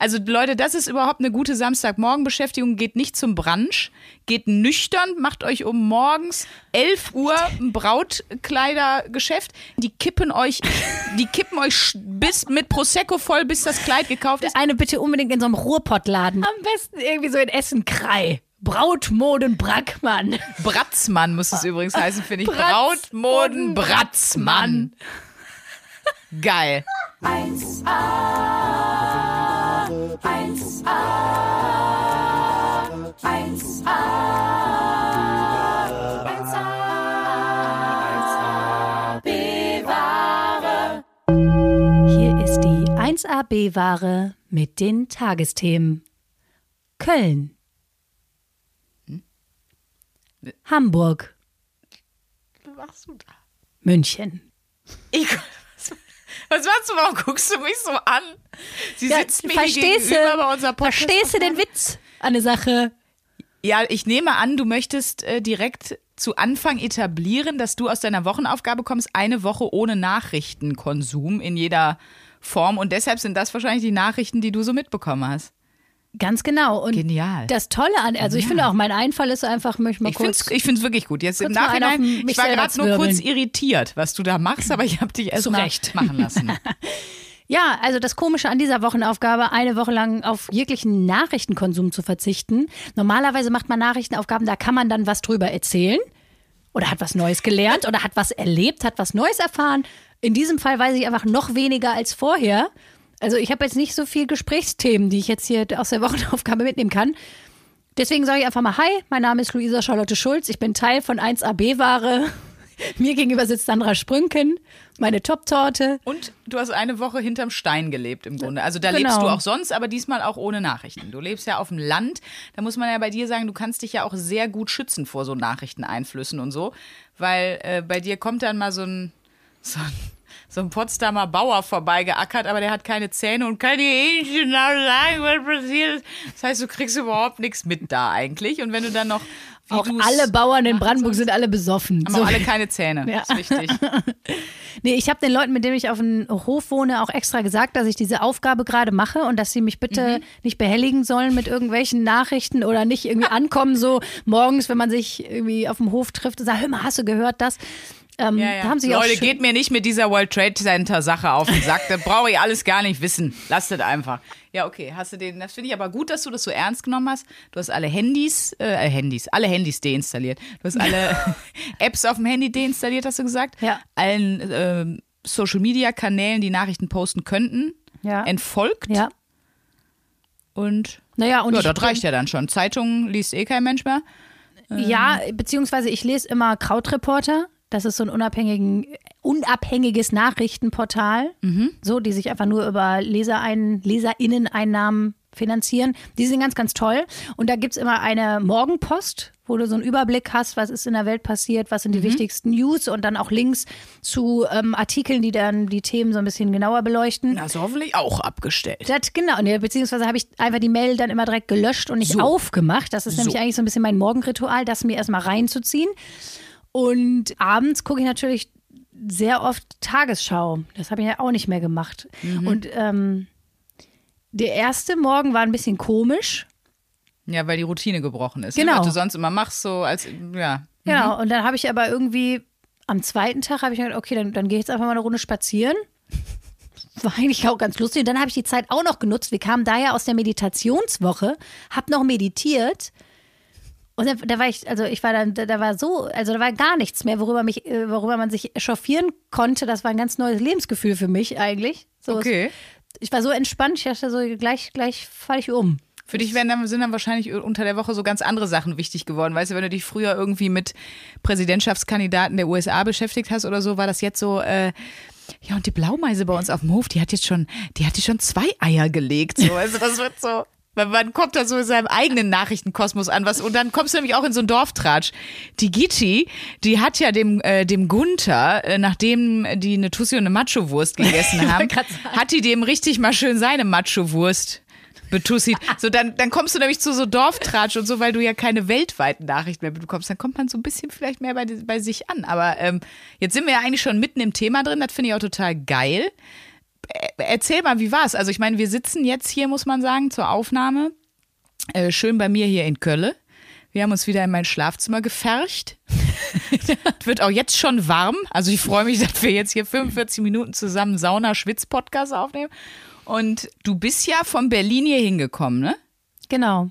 Also Leute, das ist überhaupt eine gute Samstagmorgenbeschäftigung. Geht nicht zum Brunch, geht nüchtern, macht euch um morgens 11 Uhr ein Brautkleidergeschäft. Die kippen euch, die kippen euch bis mit Prosecco voll, bis das Kleid gekauft ist. Eine bitte unbedingt in so einem Ruhrpottladen. Am besten irgendwie so in Essen-Krei. Brautmoden Brackmann. Bratzmann muss es übrigens heißen, finde ich. Brautmoden Bratzmann. Geil. 1a, 1a, 1a, 1a, B-Ware. Hier ist die 1a B-Ware mit den Tagesthemen. Köln. Hamburg. Was machst du da? München. Ich, was machst du? Warum guckst du mich so an? Sie Ja, sitzt mir verstehst gegenüber bei unserer Podcast. Verstehst du den Witz an der Sache? Ja, ich nehme an, du möchtest äh, direkt zu Anfang etablieren, dass du aus deiner Wochenaufgabe kommst, eine Woche ohne Nachrichtenkonsum in jeder Form. Und deshalb sind das wahrscheinlich die Nachrichten, die du so mitbekommen hast. Ganz genau. Und Genial. das Tolle an, also ich finde auch, mein Einfall ist einfach, möchte mal Ich finde kurz. es ich find's wirklich gut. Jetzt im Nachhinein, ich war gerade nur kurz irritiert, was du da machst, aber ich habe dich erst Zu Recht. machen lassen. Ja, also das Komische an dieser Wochenaufgabe, eine Woche lang auf jeglichen Nachrichtenkonsum zu verzichten. Normalerweise macht man Nachrichtenaufgaben, da kann man dann was drüber erzählen oder hat was Neues gelernt oder hat was erlebt, hat was Neues erfahren. In diesem Fall weiß ich einfach noch weniger als vorher. Also ich habe jetzt nicht so viel Gesprächsthemen, die ich jetzt hier aus der Wochenaufgabe mitnehmen kann. Deswegen sage ich einfach mal Hi, mein Name ist Luisa Charlotte Schulz, ich bin Teil von 1AB-Ware. Mir gegenüber sitzt Sandra Sprünken, meine Top-Torte. Und du hast eine Woche hinterm Stein gelebt im Grunde. Also da Genau. lebst du auch sonst, aber diesmal auch ohne Nachrichten. Du lebst ja auf dem Land. Da muss man ja bei dir sagen, du kannst dich ja auch sehr gut schützen vor so Nachrichteneinflüssen und so. Weil äh, bei dir kommt dann mal so ein, so ein, so ein Potsdamer Bauer vorbeigeackert, aber der hat keine Zähne und kann dir eh nicht genau sagen, was passiert ist. Das heißt, du kriegst überhaupt nichts mit da eigentlich. Und wenn du dann noch. Wie Auch alle Bauern in Brandenburg sind alle besoffen. Haben So. alle keine Zähne. Ja. Das ist wichtig. Nee, ich habe den Leuten, mit denen ich auf dem Hof wohne, auch extra gesagt, dass ich diese Aufgabe gerade mache und dass sie mich bitte Mhm. nicht behelligen sollen mit irgendwelchen Nachrichten oder nicht irgendwie ankommen, so morgens, wenn man sich irgendwie auf dem Hof trifft und sagt, hör mal, hast du gehört das? Ähm, Ja, ja. Da haben sie auch Leute, schön- geht mir nicht mit dieser World Trade Center Sache auf den Sack. Das brauche ich alles gar nicht wissen. Lasst es einfach. Ja, okay. Hast du den? Das finde ich aber gut, dass du das so ernst genommen hast. Du hast alle Handys, äh, Handys, alle Handys deinstalliert. Du hast alle Apps auf dem Handy deinstalliert, hast du gesagt? Ja. Allen ähm, Social Media Kanälen, die Nachrichten posten könnten, Ja. entfolgt. Ja. Und Naja, und ja, das reicht ja dann schon. Zeitungen liest eh kein Mensch mehr. Ja, beziehungsweise ich lese immer Krautreporter. Das ist so ein unabhängiges Nachrichtenportal, so, die sich einfach nur über Leserein, LeserInnen-Einnahmen finanzieren. Die sind ganz, ganz toll. Und da gibt's immer eine Morgenpost, wo du so einen Überblick hast, was ist in der Welt passiert, was sind die wichtigsten News und dann auch Links zu ähm, Artikeln, die dann die Themen so ein bisschen genauer beleuchten. Also hoffentlich auch abgestellt. Das, genau, beziehungsweise habe ich einfach die Mail dann immer direkt gelöscht und nicht So. aufgemacht. Das ist nämlich eigentlich so ein bisschen mein Morgenritual, das mir erstmal reinzuziehen. Und abends gucke ich natürlich sehr oft Tagesschau. Das habe ich ja auch nicht mehr gemacht. Mhm. Und ähm, der erste Morgen war ein bisschen komisch. Ja, weil die Routine gebrochen ist. Genau. Ne? Was du sonst immer machst, so als, ja. Genau. Und dann habe ich aber irgendwie am zweiten Tag habe ich gedacht, okay, dann, dann gehe ich jetzt einfach mal eine Runde spazieren. War eigentlich auch ganz lustig. Und dann habe ich die Zeit auch noch genutzt. Wir kamen daher aus der Meditationswoche, habe noch meditiert. Und dann, da war ich, also ich war dann, da, da war so, also da war gar nichts mehr, worüber mich, äh, worüber man sich echauffieren konnte. Das war ein ganz neues Lebensgefühl für mich eigentlich. So, Okay. Ich war so entspannt, ich dachte so, gleich, gleich falle ich um. Für dich werden dann, sind dann wahrscheinlich unter der Woche so ganz andere Sachen wichtig geworden. Weißt du, wenn du dich früher irgendwie mit Präsidentschaftskandidaten der USA beschäftigt hast oder so, war das jetzt so, äh, ja, und die Blaumeise bei uns auf dem Hof, die hat jetzt schon, die hat jetzt schon zwei Eier gelegt. So, also das wird so. Weil Man kommt da so in seinem eigenen Nachrichtenkosmos an, was und dann kommst du nämlich auch in so einen Dorftratsch. Die Gitti, die hat ja dem äh, dem Gunther, äh, nachdem die eine Tussi und eine Macho-Wurst gegessen haben, hat die dem richtig mal schön seine Macho-Wurst betussit. So, dann, dann kommst du nämlich zu so Dorftratsch und so, weil du ja keine weltweiten Nachrichten mehr bekommst. Dann kommt man so ein bisschen vielleicht mehr bei, bei sich an. Aber ähm, jetzt sind wir ja eigentlich schon mitten im Thema drin. Das finde ich auch total geil. Äh, erzähl mal, wie war's? Also ich meine, wir sitzen jetzt hier, muss man sagen, zur Aufnahme. Äh, schön bei mir hier in Kölle. Wir haben uns wieder in mein Schlafzimmer gefercht. wird auch jetzt schon warm. Also ich freue mich, dass wir jetzt hier 45 Minuten zusammen Sauna-Schwitz-Podcast aufnehmen. Und du bist ja von Berlin hier hingekommen, ne? Genau.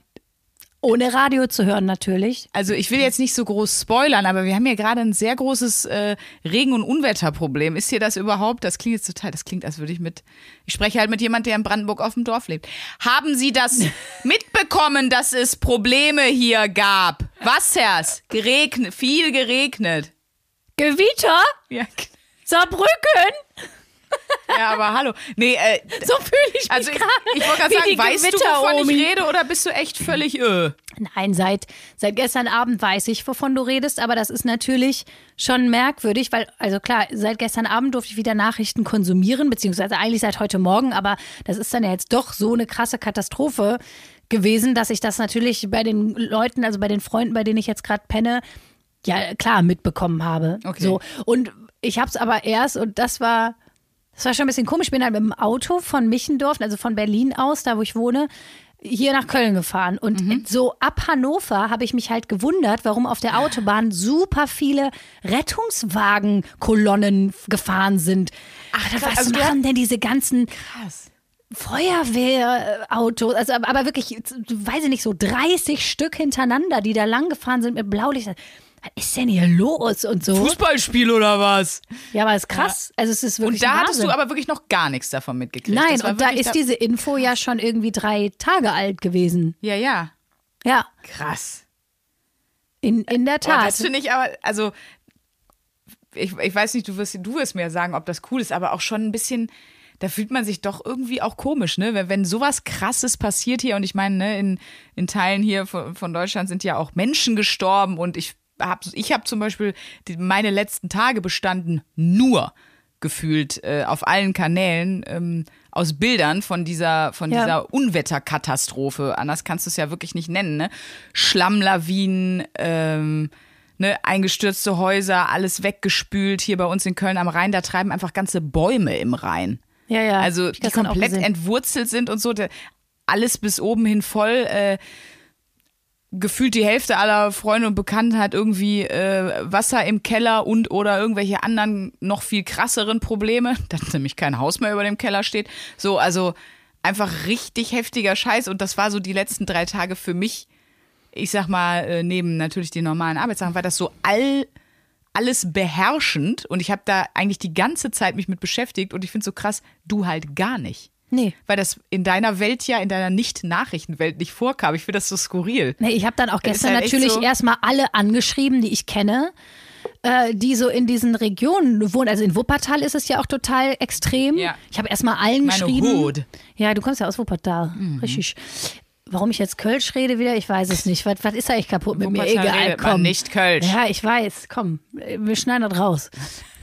Ohne Radio zu hören natürlich. Also ich will jetzt nicht so groß spoilern, aber wir haben hier gerade ein sehr großes äh, Regen- und Unwetterproblem. Ist hier das überhaupt? Das klingt jetzt total, das klingt, als würde ich mit, ich spreche halt mit jemand, der in Brandenburg auf dem Dorf lebt. Haben Sie das mitbekommen, dass es Probleme hier gab? Wassers, geregnet, viel geregnet. Gewitter? Ja, Saarbrücken? ja aber hallo. Nee, äh, So fühle ich mich also ich, ich wollte gerade sagen, weißt du, Gewitter, wovon Omi. ich rede oder bist du echt völlig äh? Nein, seit, seit gestern Abend weiß ich, wovon du redest, aber das ist natürlich schon merkwürdig, weil, also klar, seit gestern Abend durfte ich wieder Nachrichten konsumieren, beziehungsweise eigentlich seit heute Morgen, aber das ist dann ja jetzt doch so eine krasse Katastrophe gewesen, dass ich das natürlich bei den Leuten, also bei den Freunden, bei denen ich jetzt gerade penne, ja klar mitbekommen habe. Okay. So. Und ich habe es aber erst, und das war, das war schon ein bisschen komisch, ich bin halt mit dem Auto von Michendorf, also von Berlin aus, da wo ich wohne, hier nach Köln gefahren. Und so ab Hannover habe ich mich halt gewundert, warum auf der Autobahn super viele Rettungswagenkolonnen gefahren sind. Ach, was also machen denn diese ganzen Krass. Feuerwehrautos, also aber, aber wirklich, weiß ich nicht, so 30 Stück hintereinander, die da lang gefahren sind mit Blaulicht. Was ist denn hier los und so? Fußballspiel oder was? Ja, aber es ist krass. Also es ist wirklich Und da hattest du aber wirklich noch gar nichts davon mitgekriegt. Nein, und da ist diese Info ja schon irgendwie drei Tage alt gewesen. Ja, ja. Ja, Krass. in, in der Tat. das finde ich aber, also, ich, ich weiß nicht, du wirst, du wirst mir sagen, ob das cool ist, aber auch schon ein bisschen, da fühlt man sich doch irgendwie auch komisch, ne? Wenn, wenn sowas krasses passiert hier und ich meine, ne, in, in Teilen hier von, von Deutschland sind ja auch Menschen gestorben und ich habe ich hab zum Beispiel die, meine letzten Tage bestanden nur gefühlt äh, auf allen Kanälen ähm, aus Bildern von dieser von Ja. dieser Unwetterkatastrophe. Anders kannst du es ja wirklich nicht nennen. Ne? Schlammlawinen, ähm, ne, eingestürzte Häuser, alles weggespült. Hier bei uns in Köln am Rhein, da treiben einfach ganze Bäume im Rhein. ja, ja. Also die komplett entwurzelt sind und so. Der, alles bis oben hin voll. Äh, gefühlt die Hälfte aller Freunde und Bekannten hat irgendwie äh, Wasser im Keller und oder irgendwelche anderen noch viel krasseren Probleme, dass nämlich kein Haus mehr über dem Keller steht. So, also einfach richtig heftiger Scheiß und das war so die letzten drei Tage für mich, ich sag mal, äh, neben natürlich den normalen Arbeitssachen, war das so all alles beherrschend und ich habe da eigentlich die ganze Zeit mich mit beschäftigt und ich finde so krass, du halt gar nicht. Nee. Weil das in deiner Welt ja, in deiner Nicht-Nachrichtenwelt nicht vorkam. Ich finde das so skurril. Nee, ich habe dann auch gestern halt natürlich so- erstmal alle angeschrieben, die ich kenne, äh, die so in diesen Regionen wohnen. Also in Wuppertal ist es ja auch total extrem. Ja. Ich habe erstmal allen Meine geschrieben. Hut. Ja, du kommst ja aus Wuppertal. Richtig. Warum ich jetzt Kölsch rede wieder, ich weiß es nicht. Was, was ist eigentlich kaputt mit mir? Wuppertal Egal, redet man komm. nicht Kölsch. Ja, ich weiß. Komm, wir schneiden das raus.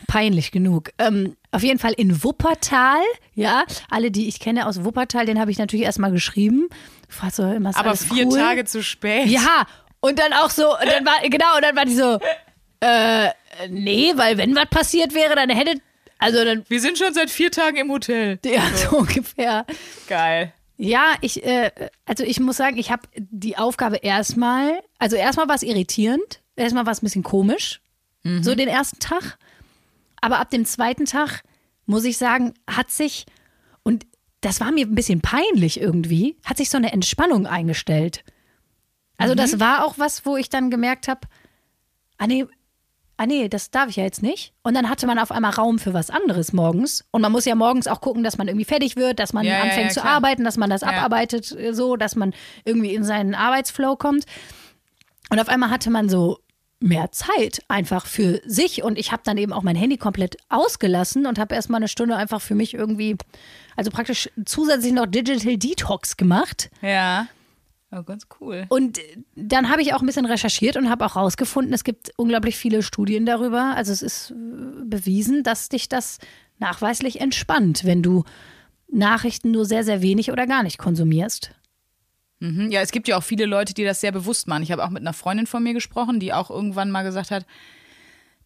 Peinlich genug. Ähm, auf jeden Fall in Wuppertal, ja, alle, die ich kenne aus Wuppertal, den habe ich natürlich erstmal geschrieben. Ich frag so, immer Aber vier cool? Tage zu spät. Ja, und dann auch so, und dann war, genau, und dann war die so, äh, nee, weil wenn was passiert wäre, dann hätte, also dann, Wir sind schon seit vier Tagen im Hotel. ja, so ungefähr. Geil. Ja, ich, äh, also ich muss sagen, ich habe die Aufgabe erstmal, also erstmal war es irritierend, erstmal war es ein bisschen komisch, so den ersten Tag. Aber ab dem zweiten Tag, muss ich sagen, hat sich, und das war mir ein bisschen peinlich irgendwie, hat sich so eine Entspannung eingestellt. Also das war auch was, wo ich dann gemerkt habe, ah nee, ah nee, das darf ich ja jetzt nicht. Und dann hatte man auf einmal Raum für was anderes morgens. Und man muss ja morgens auch gucken, dass man irgendwie fertig wird, dass man Ja, ja, anfängt ja, zu klar. arbeiten, dass man das Ja. abarbeitet äh, so, dass man irgendwie in seinen Arbeitsflow kommt. Und auf einmal hatte man so mehr Zeit einfach für sich und ich habe dann eben auch mein Handy komplett ausgelassen und habe erstmal eine Stunde einfach für mich irgendwie, also praktisch zusätzlich noch Digital Detox gemacht. Ja. Oh, ganz cool. Und dann habe ich auch ein bisschen recherchiert und habe auch rausgefunden, es gibt unglaublich viele Studien darüber. Also es ist äh, bewiesen, dass dich das nachweislich entspannt, wenn du Nachrichten nur sehr, sehr wenig oder gar nicht konsumierst. Mhm. Ja, es gibt ja auch viele Leute, die das sehr bewusst machen. Ich habe auch mit einer Freundin von mir gesprochen, die auch irgendwann mal gesagt hat,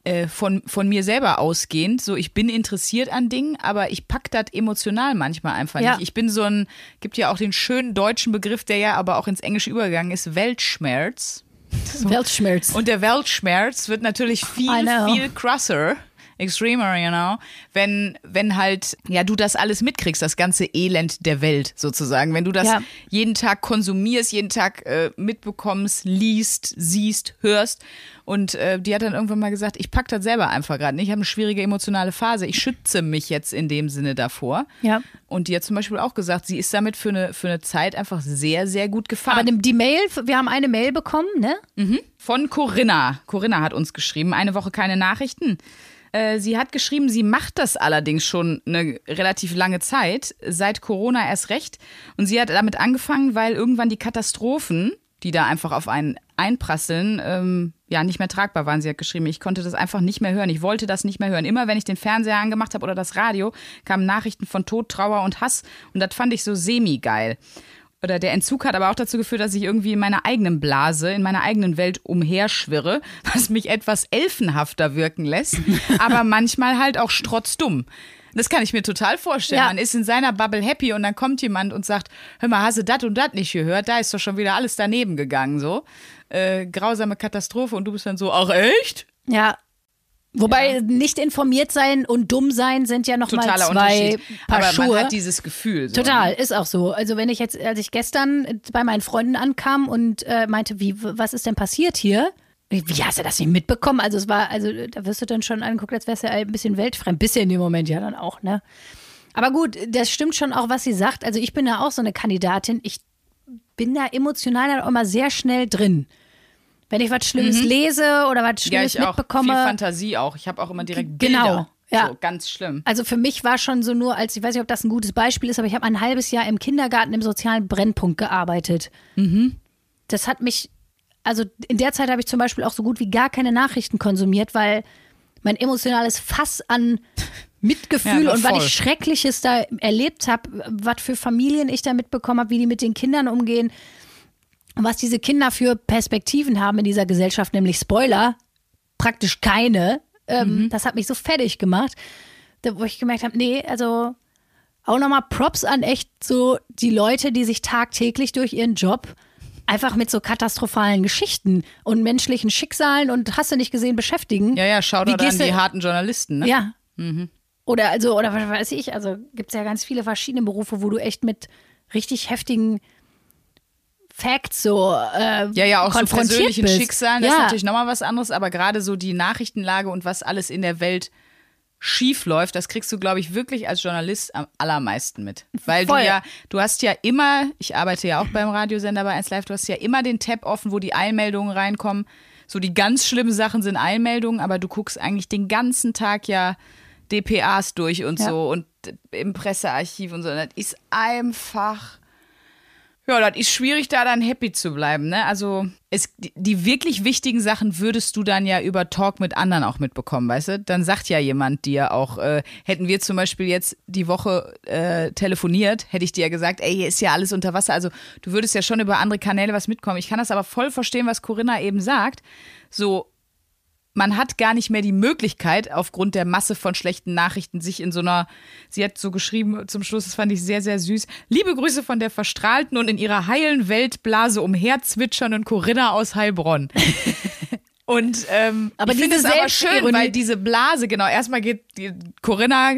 äh, von, von mir selber ausgehend. So, ich bin interessiert an Dingen, aber ich pack das emotional manchmal einfach Ja. nicht. Ich bin so ein, gibt ja auch den schönen deutschen Begriff, der ja aber auch ins Englische übergegangen ist, Weltschmerz. Weltschmerz. Und der Weltschmerz wird natürlich viel, viel krasser, extremer, you know, wenn, wenn halt, ja, du das alles mitkriegst, das ganze Elend der Welt sozusagen. Wenn du das Ja. jeden Tag konsumierst, jeden Tag äh, mitbekommst, liest, siehst, hörst. Und äh, die hat dann irgendwann mal gesagt, ich pack das selber einfach gerade nicht. Ich habe eine schwierige emotionale Phase. Ich schütze mich jetzt in dem Sinne davor. Ja. Und die hat zum Beispiel auch gesagt, sie ist damit für eine, für eine Zeit einfach sehr, sehr gut gefahren. Aber die Mail, wir haben eine Mail bekommen, ne? Von Corinna. Corinna hat uns geschrieben, eine Woche keine Nachrichten. Äh, Sie hat geschrieben, sie macht das allerdings schon eine relativ lange Zeit, seit Corona erst recht. Und sie hat damit angefangen, weil irgendwann die Katastrophen, die da einfach auf einen einprasseln, ähm, ja, nicht mehr tragbar waren. Sie hat geschrieben, ich konnte das einfach nicht mehr hören. Ich wollte das nicht mehr hören. Immer wenn ich den Fernseher angemacht habe oder das Radio, kamen Nachrichten von Tod, Trauer und Hass. Und das fand ich so semi-geil oder der Entzug hat aber auch dazu geführt, dass ich irgendwie in meiner eigenen Blase, in meiner eigenen Welt umherschwirre, was mich etwas elfenhafter wirken lässt, aber manchmal halt auch strotzdumm. Das kann ich mir total vorstellen. Ja. Man ist in seiner Bubble happy und dann kommt jemand und sagt, hör mal, hast du das und das nicht gehört? Da ist doch schon wieder alles daneben gegangen, so. Äh, grausame Katastrophe und du bist dann so, ach echt? Ja. Wobei nicht informiert sein und dumm sein sind ja nochmal zwei. Paar aber Schuhe. man hat dieses Gefühl. So, Total, Ne? ist auch so. Also wenn ich jetzt, als ich gestern bei meinen Freunden ankam und äh, meinte, wie, was ist denn passiert hier? Wie hast du das nicht mitbekommen? Also es war, also da wirst du dann schon angeguckt, als wärst du ja ein bisschen weltfremd. Bisschen in dem Moment ja dann auch, ne? Aber gut, das stimmt schon auch, was sie sagt. Also ich bin da auch so eine Kandidatin. Ich bin da emotional dann auch immer sehr schnell drin. Wenn ich was Schlimmes lese oder was Ja, Schlimmes ich auch. Viel mitbekomme. Fantasie auch. Ich habe auch immer direkt Genau, Bilder. ja. So, ganz schlimm. Also für mich war schon so nur, als ich weiß nicht, ob das ein gutes Beispiel ist, aber ich habe ein halbes Jahr im Kindergarten im sozialen Brennpunkt gearbeitet. Das hat mich, also in der Zeit habe ich zum Beispiel auch so gut wie gar keine Nachrichten konsumiert, weil mein emotionales Fass an Mitgefühl Ja, und was ich Schreckliches da erlebt habe, was für Familien ich da mitbekommen habe, wie die mit den Kindern umgehen was diese Kinder für Perspektiven haben in dieser Gesellschaft, nämlich Spoiler, praktisch keine. Ähm, Das hat mich so fertig gemacht, wo ich gemerkt habe, nee, also auch nochmal Props an echt so die Leute, die sich tagtäglich durch ihren Job einfach mit so katastrophalen Geschichten und menschlichen Schicksalen und hast du nicht gesehen beschäftigen. Ja, ja, schau doch an die harten Journalisten. Ne? Ja. Oder also, oder was weiß ich, also gibt es ja ganz viele verschiedene Berufe, wo du echt mit richtig heftigen Facts so äh, Ja, ja, auch so konfrontiert persönlichen bist. Schicksalen, das ja. ist natürlich nochmal was anderes, aber gerade so die Nachrichtenlage und was alles in der Welt schief läuft, das kriegst du, glaube ich, wirklich als Journalist am allermeisten mit. Weil Voll. du ja, du hast ja immer, ich arbeite ja auch beim Radiosender bei 1 Live, du hast ja immer den Tab offen, wo die Eilmeldungen reinkommen. So die ganz schlimmen Sachen sind Eilmeldungen, aber du guckst eigentlich den ganzen Tag ja DPAs durch und Ja. so und im Pressearchiv und so. Das ist einfach. Ja, das ist schwierig, da dann happy zu bleiben. Ne? Also es, die, wirklich wichtigen Sachen würdest du dann ja über Talk mit anderen auch mitbekommen, weißt du? Dann sagt ja jemand dir auch, äh, hätten wir zum Beispiel jetzt die Woche äh, telefoniert, hätte ich dir ja gesagt, ey, hier ist ja alles unter Wasser. Also du würdest ja schon über andere Kanäle was mitkommen. Ich kann das aber voll verstehen, was Corinna eben sagt. So, man hat gar nicht mehr die Möglichkeit, aufgrund der Masse von schlechten Nachrichten, sich in so einer, sie hat so geschrieben zum Schluss, das fand ich sehr, sehr süß. Liebe Grüße von der verstrahlten und in ihrer heilen Weltblase umherzwitschernden Corinna aus Heilbronn. Und ähm, Aber ich finde es aber schön, Selbstironie- weil diese Blase, genau, erstmal geht die Corinna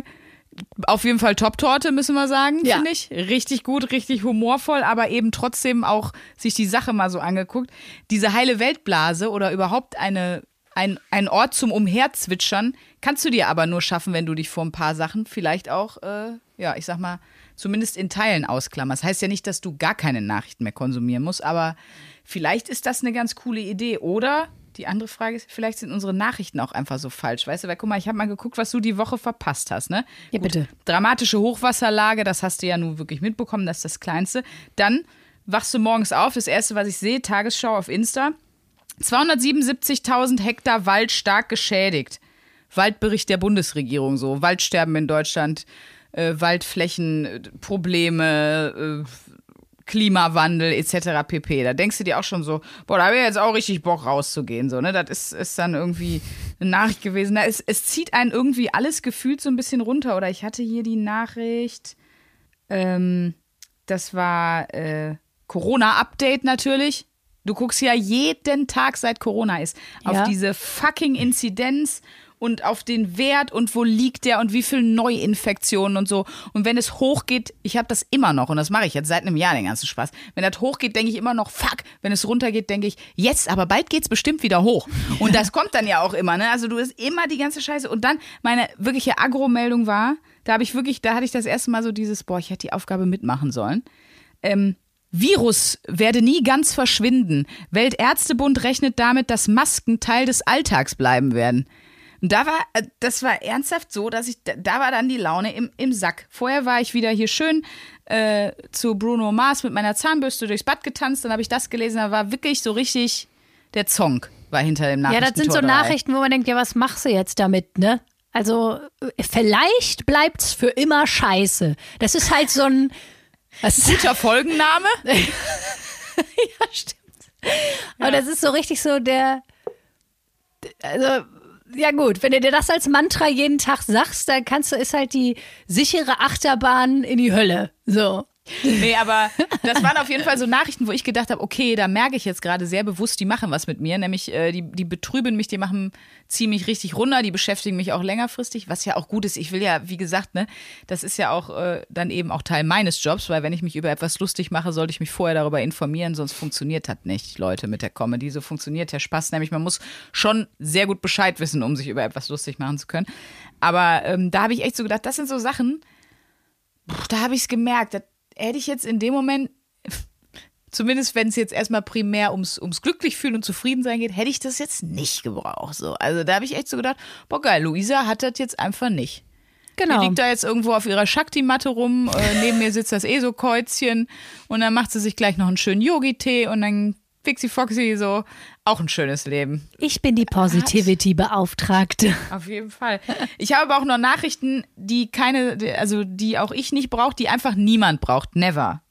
auf jeden Fall Top-Torte, müssen wir sagen, Ja. finde ich. Richtig gut, richtig humorvoll, aber eben trotzdem auch sich die Sache mal so angeguckt. Diese heile Weltblase oder überhaupt eine, ein, ein Ort zum Umherzwitschern kannst du dir aber nur schaffen, wenn du dich vor ein paar Sachen vielleicht auch, äh, ja, ich sag mal, zumindest in Teilen ausklammerst. Heißt ja nicht, dass du gar keine Nachrichten mehr konsumieren musst, aber vielleicht ist das eine ganz coole Idee. Oder die andere Frage ist, vielleicht sind unsere Nachrichten auch einfach so falsch. Weißt du, weil guck mal, ich habe mal geguckt, was du die Woche verpasst hast, ne? Ja, bitte. Dramatische Hochwasserlage, das hast du ja nun wirklich mitbekommen, das ist das Kleinste. Dann wachst du morgens auf, das erste, was ich sehe, Tagesschau auf Insta. 277.000 Hektar Wald stark geschädigt. Waldbericht der Bundesregierung so. Waldsterben in Deutschland, äh, Waldflächenprobleme, äh, Klimawandel etc. pp. Da denkst du dir auch schon so, boah, da habe ich jetzt auch richtig Bock rauszugehen. So, ne? Das ist, ist dann irgendwie eine Nachricht gewesen. Es, es zieht einen irgendwie alles gefühlt so ein bisschen runter. Oder ich hatte hier die Nachricht, ähm, das war äh, Corona-Update natürlich. Du guckst ja jeden Tag, seit Corona ist, auf Ja. diese fucking Inzidenz und auf den Wert und wo liegt der und wie viel Neuinfektionen und so. Und wenn es hochgeht, ich habe das immer noch und das mache ich jetzt seit einem Jahr den ganzen Spaß. Wenn das hochgeht, denke ich immer noch, fuck. Wenn es runtergeht, denke ich, jetzt, aber bald geht's bestimmt wieder hoch. Und das kommt dann ja auch immer, ne? Also du hast immer die ganze Scheiße. Und dann meine wirkliche Agro-Meldung war, da habe ich wirklich, da hatte ich das erste Mal so dieses, boah, ich hätte die Aufgabe mitmachen sollen. Ähm, Virus werde nie ganz verschwinden. Weltärztebund rechnet damit, dass Masken Teil des Alltags bleiben werden. Und da war, äh, das war ernsthaft so, dass ich, da- war dann die Laune im, im Sack. Vorher war ich wieder hier schön äh, zu Bruno Mars mit meiner Zahnbürste durchs Bad getanzt, dann habe ich das gelesen, da war wirklich so richtig der Zonk war hinter dem Ja, Nachrichten. das sind so Nachrichten, wo man denkt, ja, was machst du jetzt damit, ne? Also, äh, vielleicht bleibt's für immer scheiße. Das ist halt so ein. Was ist Guter Folgenname? ja, stimmt. Aber das ist so richtig so der. Also, ja gut, wenn du dir das als Mantra jeden Tag sagst, dann kannst du, ist halt die sichere Achterbahn in die Hölle. So. Nee, aber das waren auf jeden Fall so Nachrichten, wo ich gedacht habe, okay, da merke ich jetzt gerade sehr bewusst, die machen was mit mir, nämlich äh, die, die betrüben mich, die machen, ziehen mich richtig runter, die beschäftigen mich auch längerfristig, was ja auch gut ist. Ich will ja, wie gesagt, ne, das ist ja auch äh, dann eben auch Teil meines Jobs, weil wenn ich mich über etwas lustig mache, sollte ich mich vorher darüber informieren, sonst funktioniert das nicht, Leute, mit der Comedy. So funktioniert der Spaß, nämlich man muss schon sehr gut Bescheid wissen, um sich über etwas lustig machen zu können. Aber ähm, da habe ich echt so gedacht, das sind so Sachen, da habe ich es gemerkt. Das hätte ich jetzt in dem Moment, zumindest wenn es jetzt erstmal primär ums, ums glücklich fühlen und zufrieden sein geht, hätte ich das jetzt nicht gebraucht. So. Also da habe ich echt so gedacht, boah geil, Luisa hat das jetzt einfach nicht. Die Genau. liegt da jetzt irgendwo auf ihrer Shakti-Matte rum, äh, neben mir sitzt das ESO-Käuzchen und dann macht sie sich gleich noch einen schönen Yogi-Tee und dann Fixi Foxy so, auch ein schönes Leben. Ich bin die Positivity-Beauftragte. Auf jeden Fall. Ich habe aber auch noch Nachrichten, die keine, also die auch ich nicht brauche, die einfach niemand braucht. Never.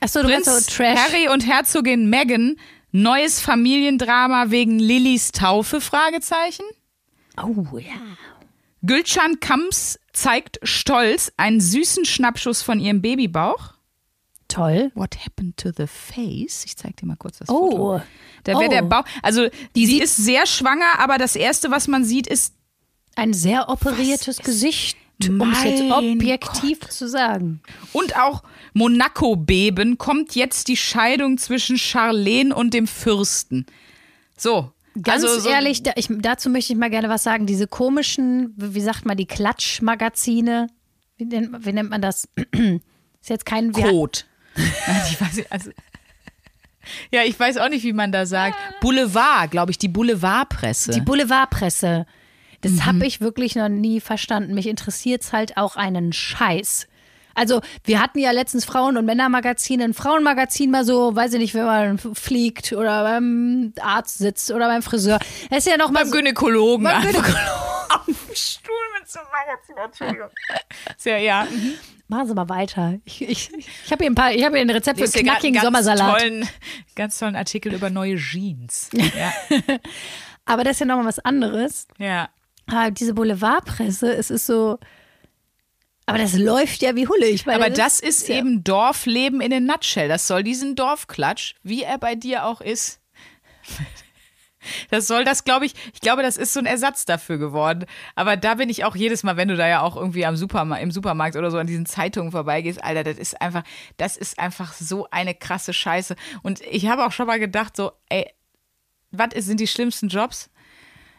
Achso, du Prinz so Trash. Harry und Herzogin Meghan, neues Familiendrama wegen Lillys Taufe? Fragezeichen. Oh ja. Gülcan Kams zeigt stolz einen süßen Schnappschuss von ihrem Babybauch. Toll. What happened to the face? Ich zeig dir mal kurz das Oh. Foto. Da wäre Oh. der Bauch. Also Die sie ist sehr schwanger, aber das erste, was man sieht, ist Ein sehr operiertes Gesicht, um es jetzt objektiv zu sagen. Und auch Monaco-Beben kommt jetzt die Scheidung zwischen Charlene und dem Fürsten. So. Ganz also so, ehrlich, da, ich, dazu möchte ich mal gerne was sagen. Diese komischen, wie sagt man, die Klatschmagazine, wie nennt, wie nennt man das? Ist jetzt kein. Code. Ich weiß nicht, also, ja, ich weiß auch nicht, wie man da sagt. Boulevard, glaube ich, die Boulevardpresse. Die Boulevardpresse. Das Mhm. habe ich wirklich noch nie verstanden. Mich interessiert es halt auch einen Scheiß. Also, wir hatten ja letztens Frauen- und Männermagazine. Ein Frauenmagazin mal so, weiß ich nicht, wenn man fliegt oder beim Arzt sitzt oder beim Friseur. Das ist ja noch mal beim so, Gynäkologen. Beim Gynäkologen. Einem Magazin, Entschuldigung. Sehr, ja. Machen Sie mal weiter. Ich, ich, ich habe hier ein paar, ich habe hier ein Rezept für knackigen einen ganz Sommersalat. Tollen, ganz tollen Artikel über neue Jeans. Ja. Aber das ist ja nochmal was anderes. ja. Ah, diese Boulevardpresse, es ist so. Aber das läuft ja wie Hulle. Ich meine, Aber das ist ja- eben Dorfleben in a nutshell. Das soll diesen Dorfklatsch, wie er bei dir auch ist. Das soll das, glaube ich, ich glaube, das ist so ein Ersatz dafür geworden. Aber da bin ich auch jedes Mal, wenn du da ja auch irgendwie am Superma im Supermarkt oder so an diesen Zeitungen vorbeigehst, Alter, das ist einfach, das ist einfach so eine krasse Scheiße. Und ich habe auch schon mal gedacht, so, ey, was sind die schlimmsten Jobs?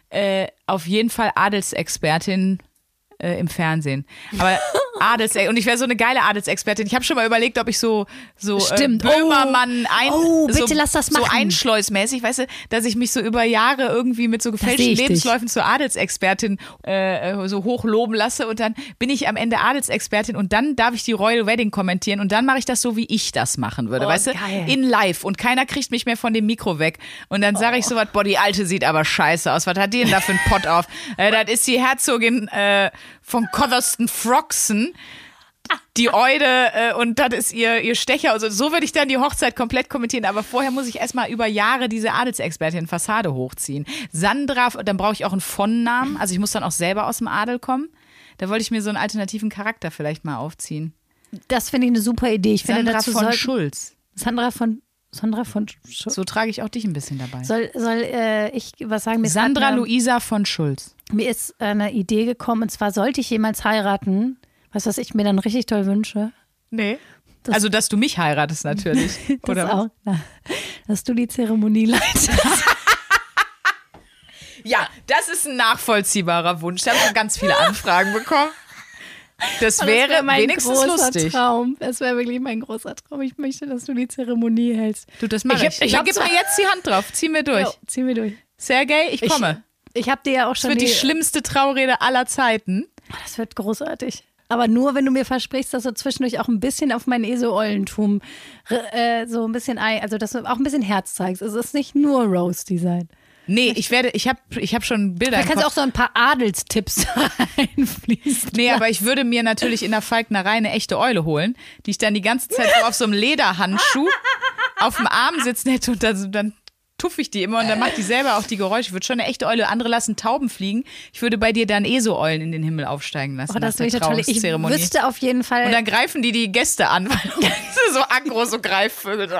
Äh, auf jeden Fall Adelsexpertin äh, im Fernsehen. Aber Adels und ich wäre so eine geile Adelsexpertin. Ich habe schon mal überlegt, ob ich so so Stimmt. Äh, Böhmermann ein Oh, bitte so, lass das so machen. einschleusmäßig, weißt du, dass ich mich so über Jahre irgendwie mit so gefälschten ich dich. Lebensläufen zur Adelsexpertin äh, äh, so hochloben lasse und dann bin ich am Ende Adelsexpertin und dann darf ich die Royal Wedding kommentieren und dann mache ich das so, wie ich das machen würde, Oh, weißt du, geil. in live und keiner kriegt mich mehr von dem Mikro weg und dann sage ich so was, boah, die Alte sieht aber scheiße aus, was hat die denn da für einen Pott auf? Äh, das ist die Herzogin äh, von Cotterston Froxen die Eude äh, und das ist ihr, ihr Stecher. Also so würde ich dann die Hochzeit komplett kommentieren. Aber vorher muss ich erstmal über Jahre diese Adelsexpertin Fassade hochziehen. Sandra, dann brauche ich auch einen Von-Namen. Also ich muss dann auch selber aus dem Adel kommen. Da wollte ich mir so einen alternativen Charakter vielleicht mal aufziehen. Das finde ich eine super Idee. Ich finde Sandra dazu von sollten- Schulz. Sandra von Sandra von Sch So trage ich auch dich ein bisschen dabei. soll soll äh, ich was sagen? Mir Sandra Luisa von Schulz. Mir ist eine Idee gekommen und zwar sollte ich jemals heiraten, was was ich mir dann richtig toll wünsche. Nee. Das- also, dass du mich heiratest natürlich. Das Oder auch. Na, dass du die Zeremonie leitest. Ja, das ist ein nachvollziehbarer Wunsch. Da habe ich schon ganz viele Anfragen bekommen. Das Das wäre wär mein wenigstens großer lustig. Traum. Das wäre wirklich mein großer Traum. Ich möchte, dass du die Zeremonie hältst. Du, das mach Ich ich. ich gib zwar- mir jetzt die Hand drauf. Zieh mir durch. Jo, zieh mir durch. Sergej, ich komme. Ich, ich habe dir ja auch Das schon wird die die, schlimmste Traurede aller Zeiten. Das wird großartig. Aber nur, wenn du mir versprichst, dass du zwischendurch auch ein bisschen auf mein ESO-Eulentum äh, so ein bisschen, ein, also dass du auch ein bisschen Herz zeigst. Es ist nicht nur Rose-Design. Nee, ich werde, ich habe ich hab schon Bilder Da kannst du auch so ein paar Adelstipps einfließen. Nee, aber ich würde mir natürlich in der Falknerei eine echte Eule holen, die ich dann die ganze Zeit so auf so einem Lederhandschuh auf dem Arm sitzen hätte und dann, dann tuffe ich die immer und dann macht die selber auch die Geräusche. Ich würde schon eine echte Eule, andere lassen Tauben fliegen. Ich würde bei dir dann ESO-Eulen in den Himmel aufsteigen lassen Oh, das finde der ich wüsste auf jeden Fall. Und dann greifen die die Gäste an, weil so aggro, so Greifvögel. So.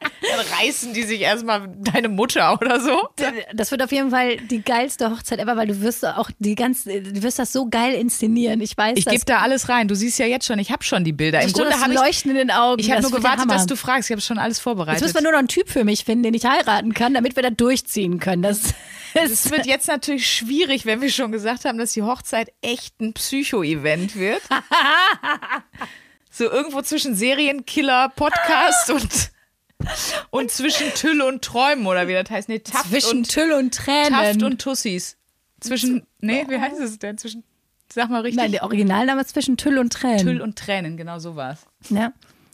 Dann reißen die sich erstmal deine Mutter oder so. Das wird auf jeden Fall die geilste Hochzeit ever, weil du wirst auch die ganze, du wirst das so geil inszenieren. Ich weiß, Ich gebe da alles rein. Du siehst ja jetzt schon, ich habe schon die Bilder. Im Grunde habe ich, Leuchten in den Augen. ich habe nur gewartet, dass du fragst. Ich habe schon alles vorbereitet. Jetzt müssen wir nur noch einen Typ für mich finden, den ich heiraten kann, damit wir da durchziehen können. Das Es wird jetzt natürlich schwierig, wenn wir schon gesagt haben, dass die Hochzeit echt ein Psycho-Event wird. so irgendwo zwischen Serienkiller, Podcast und, und zwischen Tüll und Träumen oder wie das heißt. Nee, Taft zwischen und, Tüll und Tränen. Taft und Tussis. Zwischen, nee, wie heißt es denn? Zwischen, sag mal richtig. Nein, der Originalname ist zwischen Tüll und Tränen. Tüll und Tränen, genau so war's. Ja.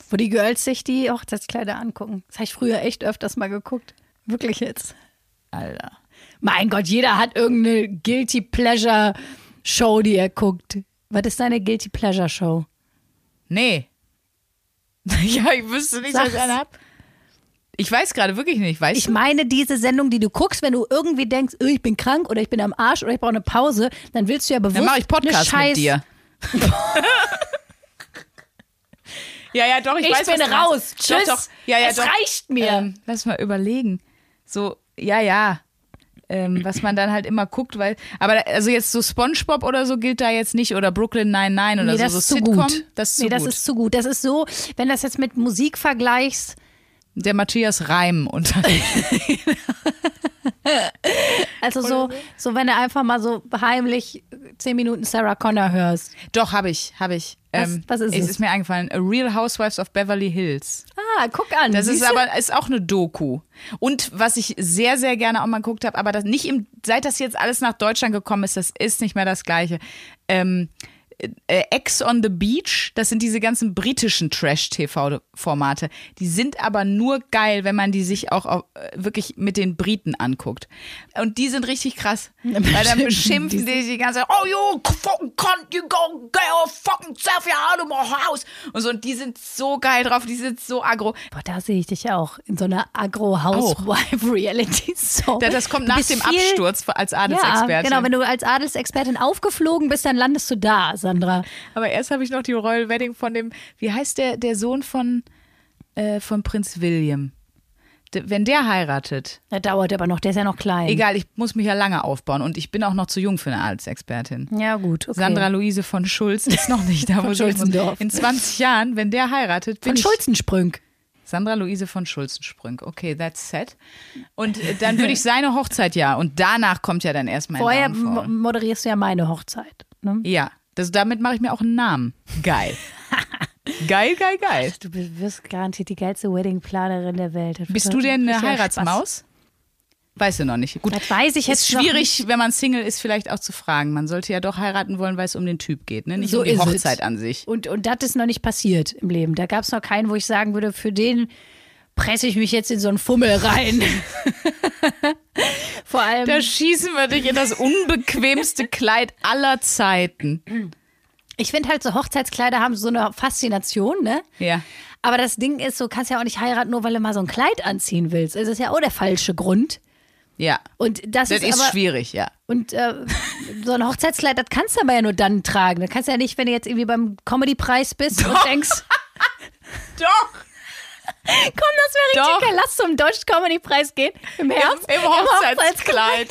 Wo die Girls sich die Hochzeitskleider angucken. Das habe ich früher echt öfters mal geguckt. Wirklich jetzt. Alter. Mein Gott, jeder hat irgendeine Guilty Pleasure Show, die er guckt. Was ist deine Guilty Pleasure Show? Nee. ja, ich wüsste nicht, was ich Sag's. eine hab. Ich weiß gerade wirklich nicht. Weißt Ich du? meine diese Sendung, die du guckst, wenn du irgendwie denkst, oh, ich bin krank oder ich bin am Arsch oder ich brauche eine Pause, dann willst du ja bewusst Dann mache ich Podcast eine mit dir. ja, ja, doch, ich, Ich weiß, bin raus. Tschüss. Doch, doch. Ja, ja, es doch. reicht mir. Ähm, lass mal überlegen. So, ja, ja. Ähm, was man dann halt immer guckt, weil, aber also jetzt so SpongeBob oder so gilt da jetzt nicht oder Brooklyn 99 oder nee, so, das so ist zu Sitcom, gut. das ist zu nee, das gut. ist zu gut. Das ist so, wenn das jetzt mit Musik vergleichst, Der Matthias Reim und also so, so wenn du einfach mal so heimlich zehn Minuten Sarah Connor hörst. doch habe ich, habe ich. Was- Ähm, was ist es? es? ist mir eingefallen. A Real Housewives of Beverly Hills. Ah, guck an. Das ist aber ist auch eine Doku. Und was ich sehr, sehr gerne auch mal geguckt habe, aber das nicht im, seit das jetzt alles nach Deutschland gekommen ist, das ist nicht mehr das Gleiche. Ähm, äh, Ex on the Beach, das sind diese ganzen britischen Trash-TV-Formate. Die sind aber nur geil, wenn man die sich auch auf, äh, wirklich mit den Briten anguckt. Und die sind richtig krass. Weil dann beschimpfen die die ganze Zeit, oh you fucking cunt, you go get your fucking self out of my house. Und so, und die sind so geil drauf, die sind so aggro. Boah, da sehe ich dich auch in so einer Agro-Housewife-Reality-Show. Da- Das kommt nach dem Absturz als Ja, Adelsexpertin. genau. Wenn du als Adelsexpertin aufgeflogen bist, dann landest du da, Sandra. Aber erst habe ich noch die Royal Wedding von dem, wie heißt der, der Sohn von, äh, von Prinz William? Wenn der heiratet, Der dauert aber noch, der ist ja noch klein. egal, ich muss mich ja lange aufbauen und ich bin auch noch zu jung für eine Adelsexpertin. Ja, gut. Okay. Sandra Luise von Schulz ist noch nicht da, wo Von. Schulzendorf. In 20 Jahren, wenn der heiratet, bin Von ich Schulzensprünk. Sandra Luise von Schulzensprünk. Okay, that's set. Und äh, dann würde ich seine Hochzeit ja. Und danach kommt ja dann erst mein Vorher moderierst du ja meine Hochzeit. Ne? Ja, das, damit mache ich mir auch einen Namen. Geil. geil, geil, geil. Du wirst garantiert die geilste Weddingplanerin der Welt. Das Bist du denn eine Heiratsmaus? Weißt du noch nicht. Gut, Das weiß ich jetzt ist schwierig, wenn man Single ist, vielleicht auch zu fragen. Man sollte ja doch heiraten wollen, weil es um den Typ geht, ne? nicht So um die. Hochzeit an sich. Und, und das ist noch nicht passiert im Leben. Da gab es noch keinen, wo ich sagen würde, für den presse ich mich jetzt in so einen Fummel rein. Vor allem. Da schießen wir dich in das unbequemste Kleid aller Zeiten. Ich finde halt so Hochzeitskleider haben so eine Faszination, ne? Ja. Aber das Ding ist, so kannst ja auch nicht heiraten, nur weil du mal so ein Kleid anziehen willst. Es ist ja auch der falsche Grund. Ja. Und das, Das ist, ist aber, schwierig, ja. Und äh, so ein Hochzeitskleid, das kannst du aber ja nur dann tragen. Das kannst du ja nicht, wenn du jetzt irgendwie beim Comedy-Preis bist und denkst, Doch. Komm, das wäre Doch. richtig geil, lass zum Deutschen Comedy-Preis gehen im Herbst. Im Hochzeitskleid.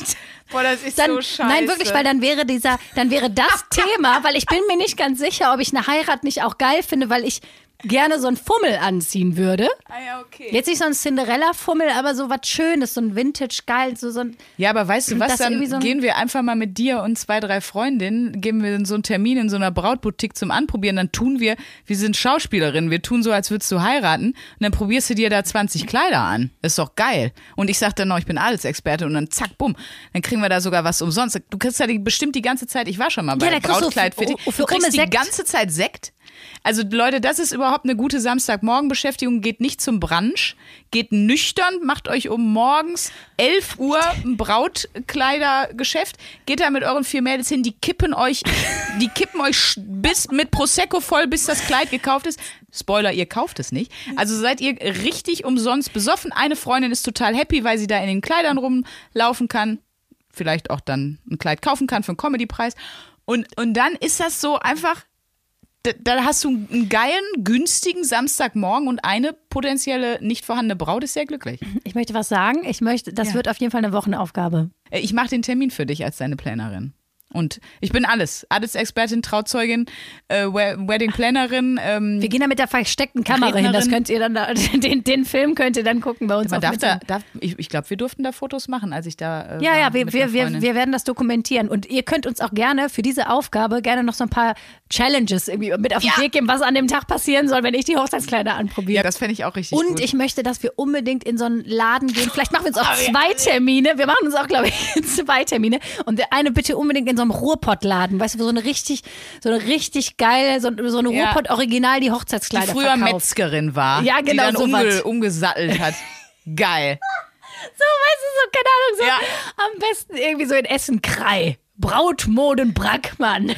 Boah, das ist Dann, so scheiße. nein, wirklich, weil dann wäre dieser, dann wäre das Thema, weil ich bin mir nicht ganz sicher, ob ich eine Heirat nicht auch geil finde, weil ich gerne so einen Fummel anziehen würde. Ah, ja, okay. Jetzt nicht so ein Cinderella-Fummel, aber so was Schönes, so ein Vintage, geil, so, so ein. Ja, aber weißt du was, dann so ein- gehen wir einfach mal mit dir und zwei, drei Freundinnen, geben wir so einen Termin in so einer Brautboutique zum Anprobieren, dann tun wir, wir sind Schauspielerinnen, wir tun so, als würdest du heiraten und dann probierst du dir da 20 Kleider an. Das ist doch geil. Und ich sag dann noch, ich bin Adelsexperte und dann zack, bumm, dann kriegen wir da sogar was umsonst. Du kriegst ja die, bestimmt die ganze Zeit, ich war schon mal bei Ja, kriegst du Brautkleid für- für, für Du kriegst die ganze Zeit Sekt. Also Leute, das ist überhaupt eine gute Samstagmorgenbeschäftigung. Geht nicht zum Brunch, geht nüchtern, macht euch um morgens 11 Uhr ein Brautkleidergeschäft, geht da mit euren vier Mädels hin, die kippen euch, die kippen euch bis mit Prosecco voll, bis das Kleid gekauft ist. Spoiler, ihr kauft es nicht. Also seid ihr richtig umsonst besoffen. Eine Freundin ist total happy, weil sie da in den Kleidern rumlaufen kann. Vielleicht auch dann ein Kleid kaufen kann für einen Comedypreis. Und, und dann ist das so einfach da, hast du einen geilen, günstigen Samstagmorgen und eine potenzielle nicht vorhandene Braut ist sehr glücklich. Ich möchte was sagen. Ich möchte, das Ja. wird auf jeden Fall eine Wochenaufgabe. Äh, Ich mache den Termin für dich als deine Planerin. Und ich bin alles. Adelsexpertin, Trauzeugin, äh, We- Wedding-Planerin. Ähm, Wir gehen da mit der versteckten Kamera hin. Das Rednerin. könnt ihr dann da, den, den Film könnt ihr dann gucken bei uns man darf da, darf, ich ich glaube, wir durften da Fotos machen, als ich da. Äh, Ja, war ja, wir, wir, wir, wir werden das dokumentieren. Und ihr könnt uns auch gerne für diese Aufgabe gerne noch so ein paar Challenges irgendwie mit auf den Weg geben, was an dem Tag passieren soll, wenn ich die Hochzeitskleider anprobiere. ja, das fände ich auch richtig Und gut. ich möchte, dass wir unbedingt in so einen Laden gehen. Vielleicht machen wir uns auch Oh, ja. zwei Termine. Wir machen uns auch, glaube ich, zwei Termine. Und eine bitte unbedingt in so einem Ruhrpottladen. Weißt du, so eine richtig, so eine richtig geile, so, so eine Ja. Ruhrpott-Original, die die Hochzeitskleider früher verkauft. Metzgerin war, Ja, die genau, dann so umge umgesattelt hat. Geil. So, weißt du, so, keine Ahnung, so Ja. am besten irgendwie so in Essen Krei. Brautmoden Brackmann.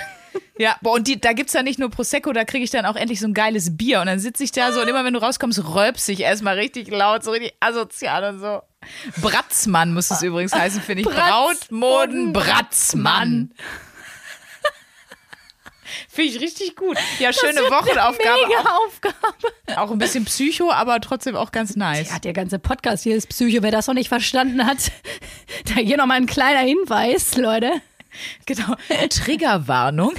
Ja, boah, und die, da gibt's ja nicht nur Prosecco, da kriege ich dann auch endlich so ein geiles Bier. Und dann sitze ich da so und immer wenn du rauskommst, rölpst ich erstmal richtig laut, so richtig asozial und so. Bratzmann muss es übrigens heißen, finde ich. Brautmoden Bratzmann. Finde ich richtig gut. Ja, schöne Wochenaufgabe. Mega Aufgabe. Auch, auch ein bisschen Psycho, aber trotzdem auch ganz nice. Ja, der ganze Podcast hier ist Psycho. Wer das noch nicht verstanden hat, da hier nochmal ein kleiner Hinweis, Leute. Genau. Triggerwarnung.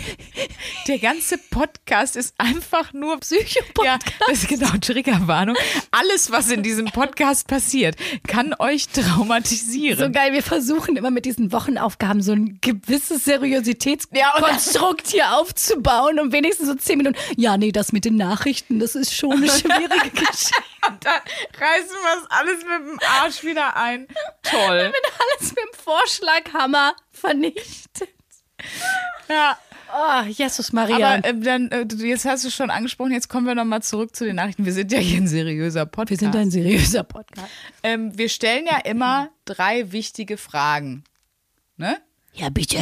Der ganze Podcast ist einfach nur Psycho-Podcast. Ja, das ist genau Triggerwarnung. Alles, was in diesem Podcast passiert, kann euch traumatisieren. So geil, wir versuchen immer mit diesen Wochenaufgaben so ein gewisses Seriositätskonstrukt hier aufzubauen und wenigstens so zehn Minuten. Ja, nee, das mit den Nachrichten, das ist schon eine schwierige Geschichte. Und dann reißen wir es alles mit dem Arsch wieder ein. Toll. Alles mit dem Vorschlaghammer vernichtet. Ja. Oh, Jesus Maria. Aber äh, dann, äh, jetzt hast du schon angesprochen, jetzt kommen wir nochmal zurück zu den Nachrichten. Wir sind ja hier ein seriöser Podcast. wir sind ein seriöser Podcast. ähm, wir stellen ja immer drei wichtige Fragen. Ne? Ja, bitte.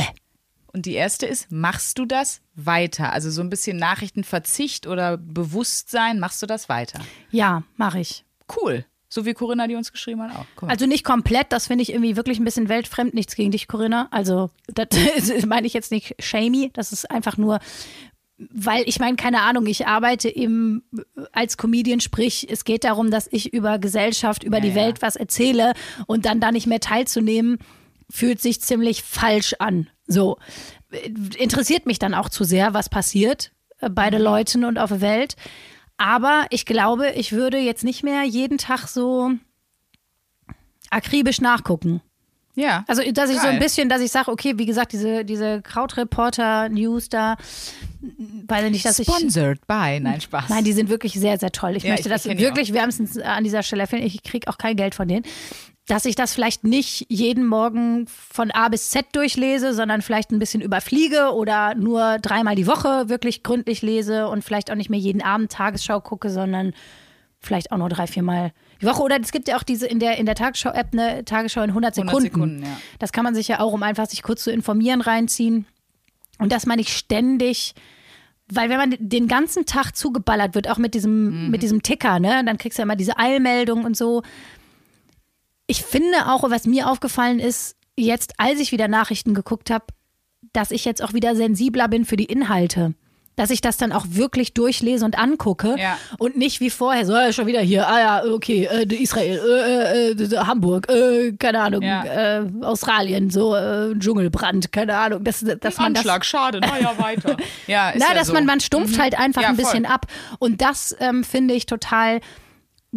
Und die erste ist, machst du das weiter? Also so ein bisschen Nachrichtenverzicht oder Bewusstsein, machst du das weiter? Ja, mache ich. Cool. So wie Corinna, die uns geschrieben hat auch. Also nicht komplett, das finde ich irgendwie wirklich ein bisschen weltfremd. Nichts gegen dich, Corinna. Also, das meine ich jetzt nicht shamey. Das ist einfach nur, weil ich meine, keine Ahnung, ich arbeite im, als Comedian, sprich, es geht darum, dass ich über Gesellschaft, über Ja, die ja. Welt was erzähle und dann da nicht mehr teilzunehmen, fühlt sich ziemlich falsch an. So. Interessiert mich dann auch zu sehr, was passiert bei den Leuten und auf der Welt. Aber ich glaube, ich würde jetzt nicht mehr jeden Tag so akribisch nachgucken. ja. Also, dass ich so ein Geil. bisschen, dass ich sage, okay, wie gesagt, diese, diese Krautreporter-News da, weiß ich nicht, dass ich. Sponsored by. Nein, Spaß. Nein, die sind wirklich sehr, sehr toll. Ich Ja, möchte ich- das ich wirklich wärmstens an dieser Stelle erwähnen. Ich kriege auch kein Geld von denen. Dass ich das vielleicht nicht jeden Morgen von A bis Z durchlese, sondern vielleicht ein bisschen überfliege oder nur dreimal die Woche wirklich gründlich lese und vielleicht auch nicht mehr jeden Abend Tagesschau gucke, sondern vielleicht auch nur drei, viermal die Woche. Oder es gibt ja auch diese in der, in der Tagesschau-App eine Tagesschau in 100 Sekunden. 100 Sekunden, ja. Das kann man sich ja auch, um einfach sich kurz zu informieren, reinziehen. Und dass man nicht ständig Weil wenn man den ganzen Tag zugeballert wird, auch mit diesem, mit diesem Ticker, ne, dann kriegst du ja immer diese Eilmeldung und so. Ich finde auch, was mir aufgefallen ist, jetzt, als ich wieder Nachrichten geguckt habe, dass ich jetzt auch wieder sensibler bin für die Inhalte. Dass ich das dann auch wirklich durchlese und angucke Ja. und nicht wie vorher, so äh, schon wieder hier, ah ja, okay, äh, Israel, äh, äh, Hamburg, äh, keine Ahnung, Ja. äh, Australien, so Dschungelbrand, keine Ahnung, dass, dass man das Anschlag, schade, naja, weiter. Ja, ist na, ja dass so. man, man stumpft halt einfach Ja, ein bisschen voll. ab. Und das ähm, finde ich total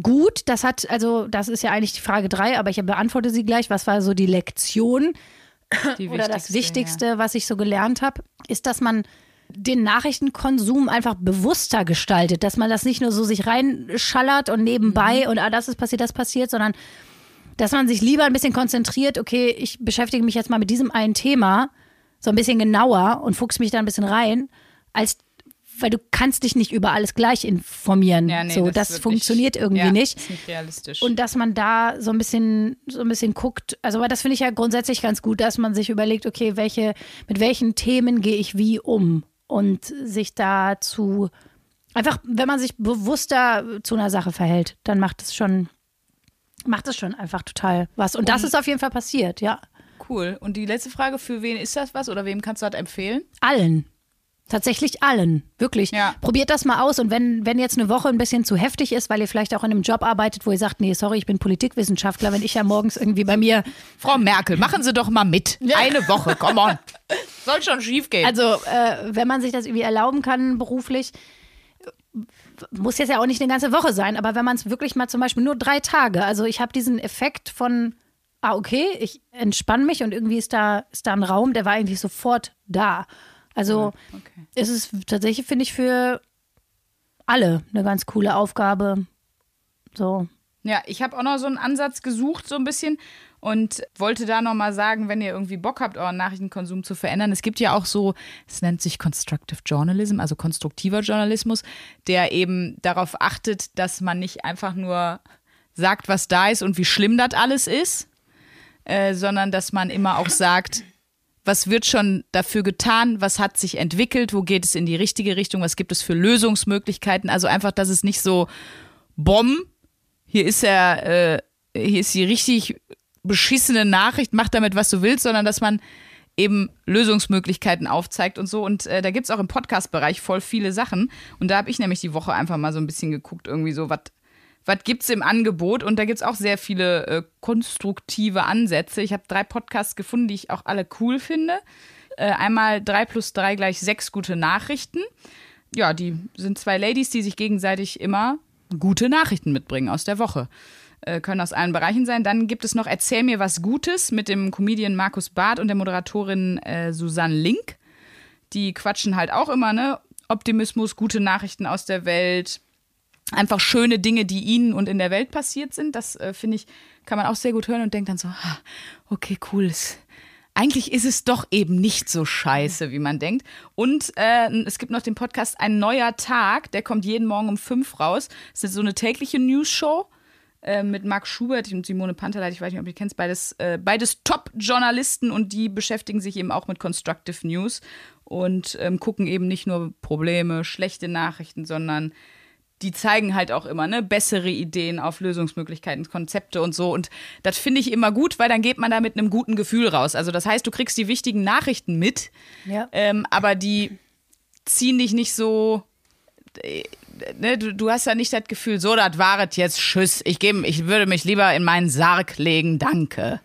gut. Das hat, also, das ist ja eigentlich die Frage drei, aber ich beantworte sie gleich. Was war so die Lektion Die oder das wichtigste, Wichtigste, was ich so gelernt habe, ist, dass man den Nachrichtenkonsum einfach bewusster gestaltet, dass man das nicht nur so sich reinschallert und nebenbei Mhm. und ah, das ist passiert, das passiert, sondern dass man sich lieber ein bisschen konzentriert, okay, ich beschäftige mich jetzt mal mit diesem einen Thema so ein bisschen genauer und fuchs mich da ein bisschen rein, als weil du kannst dich nicht über alles gleich informieren. Ja, nee, so, das das, funktioniert nicht, irgendwie ja, nicht. Ist nicht realistisch. Und dass man da so ein bisschen, so ein bisschen guckt, also aber das finde ich ja grundsätzlich ganz gut, dass man sich überlegt, okay, welche, mit welchen Themen gehe ich wie um und sich dazu einfach, wenn man sich bewusster zu einer Sache verhält, dann macht es schon, macht es schon einfach total was. Und das ist auf jeden Fall passiert, ja. cool. Und die letzte Frage, für wen ist das was oder wem kannst du das empfehlen? Allen. Tatsächlich allen, wirklich. Ja. Probiert das mal aus und wenn, wenn jetzt eine Woche ein bisschen zu heftig ist, weil ihr vielleicht auch in einem Job arbeitet, wo ihr sagt, nee, sorry, ich bin Politikwissenschaftler, wenn ich ja morgens irgendwie bei mir Frau Merkel, machen Sie doch mal mit. Eine Woche, come on. Soll schon schief gehen. Also, äh, wenn man sich das irgendwie erlauben kann, beruflich, muss jetzt ja auch nicht eine ganze Woche sein, aber wenn man es wirklich mal zum Beispiel nur drei Tage, also ich habe diesen Effekt von, ah, okay, ich entspanne mich und irgendwie ist da, ist da ein Raum, der war eigentlich sofort da. Also, okay. es ist tatsächlich, finde ich, für alle eine ganz coole Aufgabe. So. Ja, ich habe auch noch so einen Ansatz gesucht, so ein bisschen. Und wollte da noch mal sagen, wenn ihr irgendwie Bock habt, euren Nachrichtenkonsum zu verändern. Es gibt ja auch so, es nennt sich Constructive Journalism, also konstruktiver Journalismus, der eben darauf achtet, dass man nicht einfach nur sagt, was da ist und wie schlimm das alles ist, äh, sondern dass man immer auch sagt, was wird schon dafür getan, was hat sich entwickelt, wo geht es in die richtige Richtung, was gibt es für Lösungsmöglichkeiten. Also einfach, dass es nicht so Bomb, hier ist er, äh, hier ist die richtig beschissene Nachricht, mach damit, was du willst, sondern dass man eben Lösungsmöglichkeiten aufzeigt und so. Und äh, da gibt es auch im Podcast-Bereich voll viele Sachen. Und da habe ich nämlich die Woche einfach mal so ein bisschen geguckt, irgendwie so, was was gibt's im Angebot? Und da gibt's auch sehr viele äh, konstruktive Ansätze. Ich habe drei Podcasts gefunden, die ich auch alle cool finde. Äh, einmal drei plus drei gleich sechs gute Nachrichten. Ja, die sind zwei Ladies, die sich gegenseitig immer gute Nachrichten mitbringen aus der Woche. Äh, können aus allen Bereichen sein. Dann gibt es noch Erzähl mir was Gutes mit dem Comedian Markus Barth und der Moderatorin äh, Susanne Link. Die quatschen halt auch immer, ne? Optimismus, gute Nachrichten aus der Welt, einfach schöne Dinge, die ihnen und in der Welt passiert sind. Das äh, finde ich, kann man auch sehr gut hören und denkt dann so, okay, cool. Eigentlich ist es doch eben nicht so scheiße, wie man denkt. Und äh, es gibt noch den Podcast Ein neuer Tag, der kommt jeden Morgen um fünf raus. Das ist so eine tägliche News-Show äh, mit Marc Schubert und Simone Panteleit, ich weiß nicht, ob die kennst, beides, äh, beides Top-Journalisten und die beschäftigen sich eben auch mit Constructive News und ähm, gucken eben nicht nur Probleme, schlechte Nachrichten, sondern die zeigen halt auch immer ne, bessere Ideen auf Lösungsmöglichkeiten, Konzepte und so. Und das finde ich immer gut, weil dann geht man da mit einem guten Gefühl raus. Also das heißt, du kriegst die wichtigen Nachrichten mit, Ja. ähm, aber die ziehen dich nicht so. äh, Ne, du, du hast ja nicht das Gefühl, so, das waret jetzt, tschüss, ich, geb, ich würde mich lieber in meinen Sarg legen, danke.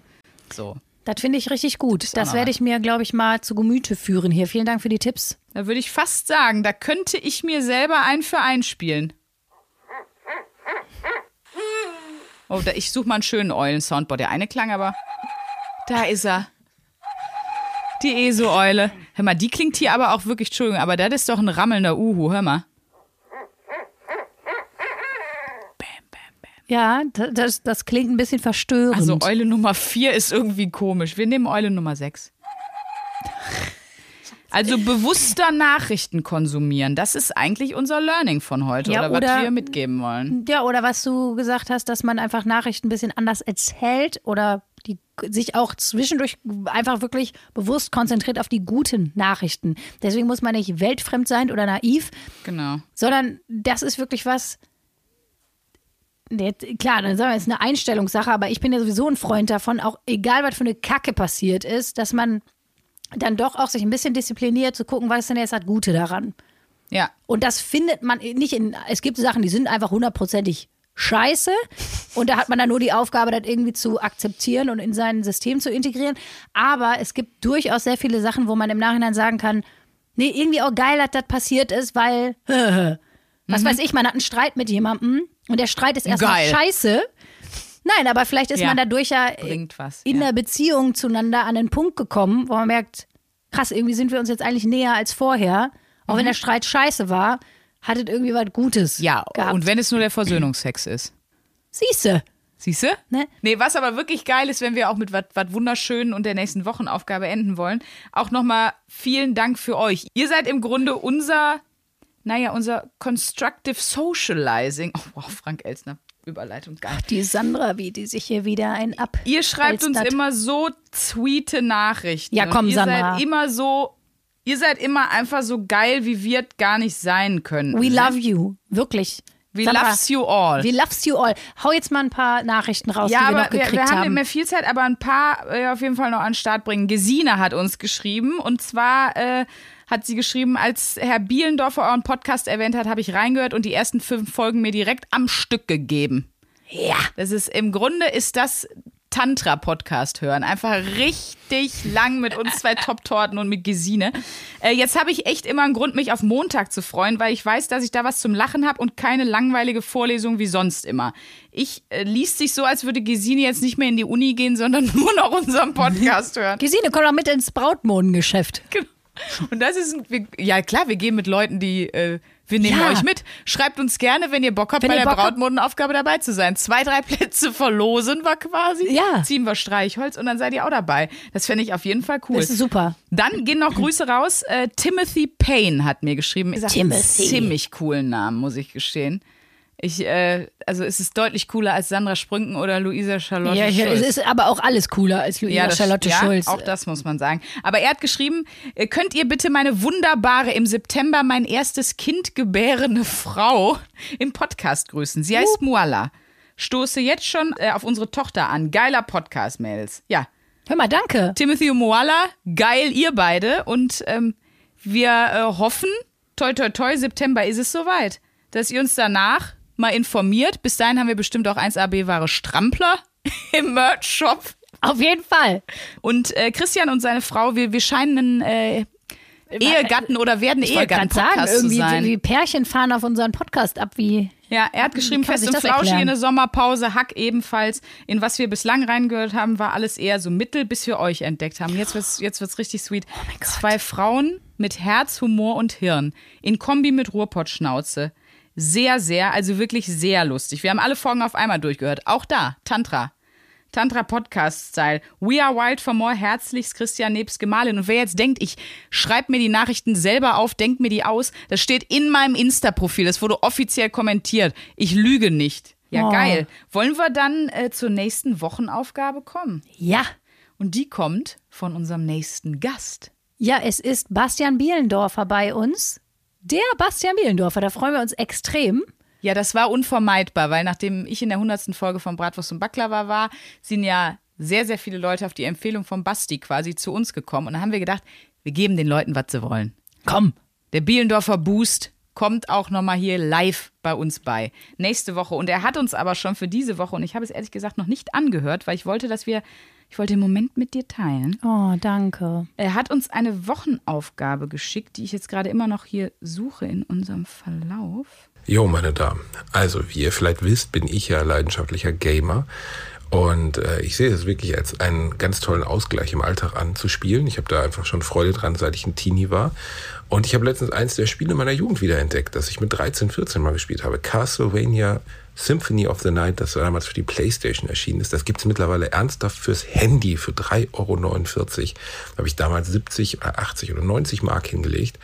So, Das finde ich richtig gut. Das noch werde ich mir, glaube ich, mal zu Gemüte führen hier. Vielen Dank für die Tipps. da würde ich fast sagen, da könnte ich mir selber ein für einspielen. Oh, da, ich suche mal einen schönen Eulen-Soundboard. Der eine klang aber. Da ist er. Die ESO-Eule. Hör mal, die klingt hier aber auch wirklich, Entschuldigung, aber das ist doch ein rammelnder Uhu, hör mal. Ja, da- das, das klingt ein bisschen verstörend. Also Eule Nummer 4 ist irgendwie komisch. Wir nehmen Eule Nummer 6. Also bewusster Nachrichten konsumieren, das ist eigentlich unser Learning von heute Ja, oder, was oder- wir mitgeben wollen. ja, oder was du gesagt hast, dass man einfach Nachrichten ein bisschen anders erzählt oder Die sich auch zwischendurch einfach wirklich bewusst konzentriert auf die guten Nachrichten. Deswegen muss man nicht weltfremd sein oder naiv, Genau. sondern das ist wirklich was. Klar, dann sagen wir, es ist eine Einstellungssache, aber ich bin ja sowieso ein Freund davon, auch egal was für eine Kacke passiert ist, dass man dann doch auch sich ein bisschen diszipliniert zu gucken, was ist denn jetzt das Gute daran. Ja. Und das findet man nicht in. Es gibt Sachen, die sind einfach hundertprozentig scheiße. Und da hat man dann nur die Aufgabe, das irgendwie zu akzeptieren und in sein System zu integrieren. Aber es gibt durchaus sehr viele Sachen, wo man im Nachhinein sagen kann, nee, irgendwie auch geil, dass das passiert ist, weil, was weiß ich, man hat einen Streit mit jemandem und der Streit ist erstmal scheiße. Nein, aber vielleicht ist Ja. man dadurch ja was. in ja. der Beziehung zueinander an den Punkt gekommen, wo man merkt, krass, irgendwie sind wir uns jetzt eigentlich näher als vorher. Auch wenn der Streit scheiße war, hattet irgendwie was Gutes Mhm. Ja, gehabt. und wenn es nur der Versöhnungsex ist. Siehste. Siehst du? Ne? Nee, was aber wirklich geil ist, wenn wir auch mit was Wunderschönen und der nächsten Wochenaufgabe enden wollen, auch nochmal vielen Dank für euch. Ihr seid im Grunde unser, naja, unser Constructive Socializing. Oh, wow, Frank Elsner, Überleitung, geil. Die Sandra, wie die sich hier wieder ein ab. Ihr schreibt uns Elstert. immer so sweete Nachrichten. Ja, komm, ihr Sandra. seid immer so, ihr seid immer einfach so geil, wie wir es gar nicht sein können. We love you. Wirklich. We Sandra, loves you all. We loves you all. Hau jetzt mal ein paar Nachrichten raus, Ja, die wir noch gekriegt wir haben nicht haben. mehr viel Zeit, aber ein paar äh, auf jeden Fall noch an den Start bringen. Gesine hat uns geschrieben und zwar äh, hat sie geschrieben, als Herr Bielendorfer euren Podcast erwähnt hat, habe ich reingehört und die ersten fünf Folgen mir direkt am Stück gegeben. ja. Das ist im Grunde ist das Tantra-Podcast hören. Einfach richtig lang mit uns zwei Top-Torten und mit Gesine. Äh, jetzt habe ich echt immer einen Grund, mich auf Montag zu freuen, weil ich weiß, dass ich da was zum Lachen habe und keine langweilige Vorlesung wie sonst immer. Ich äh, liest sich so, als würde Gesine jetzt nicht mehr in die Uni gehen, sondern nur noch unseren Podcast hören. Gesine, komm doch mit ins Brautmodengeschäft. Genau. Und das ist, ein, wir, ja klar, wir gehen mit Leuten, die, äh, wir nehmen Ja. euch mit. Schreibt uns gerne, wenn ihr Bock habt, Wenn bei der Brautmodenaufgabe dabei zu sein. Zwei, drei Plätze verlosen wir quasi. Ja. Ziehen wir Streichholz und dann seid ihr auch dabei. Das fände ich auf jeden Fall cool. Das ist super. Dann gehen noch Grüße raus. Äh, Timothy Payne hat mir geschrieben. Timothy. ziemlich coolen Namen, muss ich gestehen. Ich, äh, also es ist deutlich cooler als Sandra Sprünken oder Luisa Charlotte Ja, ja, Schulz. es ist aber auch alles cooler als Luisa das- Charlotte ja, Schulz. Auch das muss man sagen. Aber er hat geschrieben, äh, könnt ihr bitte meine wunderbare im September mein erstes Kind gebärende Frau im Podcast grüßen. Sie heißt Muala. Stoße jetzt schon äh, auf unsere Tochter an. Geiler Podcast, Mails. Ja. Hör mal, danke. Timothy und Moala, geil ihr beide. Und ähm, wir äh, hoffen, toi toi toi, September ist es soweit, dass ihr uns danach mal informiert. Bis dahin haben wir bestimmt auch 1AB-Ware Strampler im Merch-Shop. Auf jeden Fall. Und äh, Christian und seine Frau, wir, wir scheinen ein äh, Ehegatten oder werden gerade sagen, Ehegatten-Podcast zu irgendwie sein. wie Pärchen fahren auf unseren Podcast ab, wie. Ja, er hat geschrieben, fest und flauschig in der Sommerpause, Hack ebenfalls. In was wir bislang reingehört haben, war alles eher so mittel, bis wir euch entdeckt haben. Jetzt wird's, jetzt wird's richtig sweet. Zwei Frauen mit Herz, Humor und Hirn. In Kombi mit Ruhrpottschnauze. Sehr, sehr, also wirklich sehr lustig. Wir haben alle Folgen auf einmal durchgehört. Auch da, Tantra. Tantra Podcast Style. We are wild for more. Herzlichst Christian nebst Gemahlin. Und wer jetzt denkt, ich schreibe mir die Nachrichten selber auf, denk mir die aus, das steht in meinem Insta-Profil. Das wurde offiziell kommentiert. Ich lüge nicht. Ja, Oh. geil. Wollen wir dann äh, zur nächsten Wochenaufgabe kommen? Ja. Und die kommt von unserem nächsten Gast. Ja, es ist Bastian Bielendorfer bei uns. Der Bastian Bielendorfer, da freuen wir uns extrem. Ja, das war unvermeidbar, weil nachdem ich in der hundertsten Folge von Bratwurst und Baklava war, sind ja sehr, sehr viele Leute auf die Empfehlung von Basti quasi zu uns gekommen. Und dann haben wir gedacht, wir geben den Leuten, was sie wollen. Komm. Der Bielendorfer Boost kommt auch nochmal hier live bei uns bei. Nächste Woche. Und er hat uns aber schon für diese Woche, und ich habe es ehrlich gesagt noch nicht angehört, weil ich wollte, dass wir, ich wollte den Moment mit dir teilen. Oh, danke. Er hat uns eine Wochenaufgabe geschickt, die ich jetzt gerade immer noch hier suche in unserem Verlauf. Jo, meine Damen. Also, wie ihr vielleicht wisst, bin ich ja leidenschaftlicher Gamer. Und äh, ich sehe es wirklich als einen ganz tollen Ausgleich im Alltag an zu spielen. Ich habe da einfach schon Freude dran, seit ich ein Teenie war. Und ich habe letztens eins der Spiele meiner Jugend wiederentdeckt, das ich mit 13, 14 mal gespielt habe. Castlevania Symphony of the Night, das damals für die Playstation erschienen ist. Das gibt's mittlerweile ernsthaft fürs Handy für 3,49 Euro. Da habe ich damals 70 oder 80 oder 90 Mark hingelegt.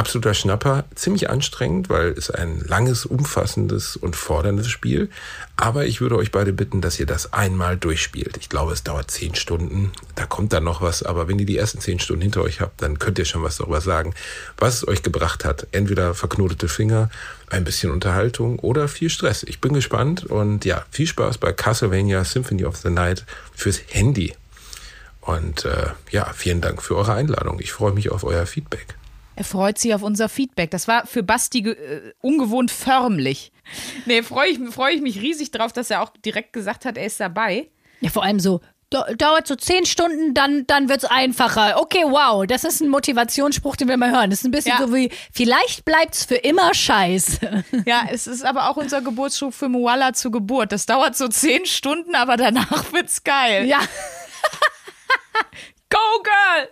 Absoluter Schnapper, ziemlich anstrengend, weil es ein langes, umfassendes und forderndes Spiel. Aber ich würde euch beide bitten, dass ihr das einmal durchspielt. Ich glaube, es dauert zehn Stunden. Da kommt dann noch was. Aber wenn ihr die ersten zehn Stunden hinter euch habt, dann könnt ihr schon was darüber sagen, was es euch gebracht hat. Entweder verknotete Finger, ein bisschen Unterhaltung oder viel Stress. Ich bin gespannt und ja, viel Spaß bei Castlevania Symphony of the Night fürs Handy. Und äh, ja, vielen Dank für eure Einladung. Ich freue mich auf euer Feedback. Er freut sich auf unser Feedback. Das war für Basti äh, ungewohnt förmlich. Nee, freue ich, freu ich mich riesig drauf, dass er auch direkt gesagt hat, er ist dabei. Ja, vor allem so, dauert so zehn Stunden, dann, dann wird es einfacher. Okay, wow, das ist ein Motivationsspruch, den wir mal hören. Das ist ein bisschen ja. so wie, vielleicht bleibt es für immer scheiße. Ja, es ist aber auch unser Geburtsspruch für Moala zur Geburt. Das dauert so zehn Stunden, aber danach wird's geil. Ja. Go, Girl!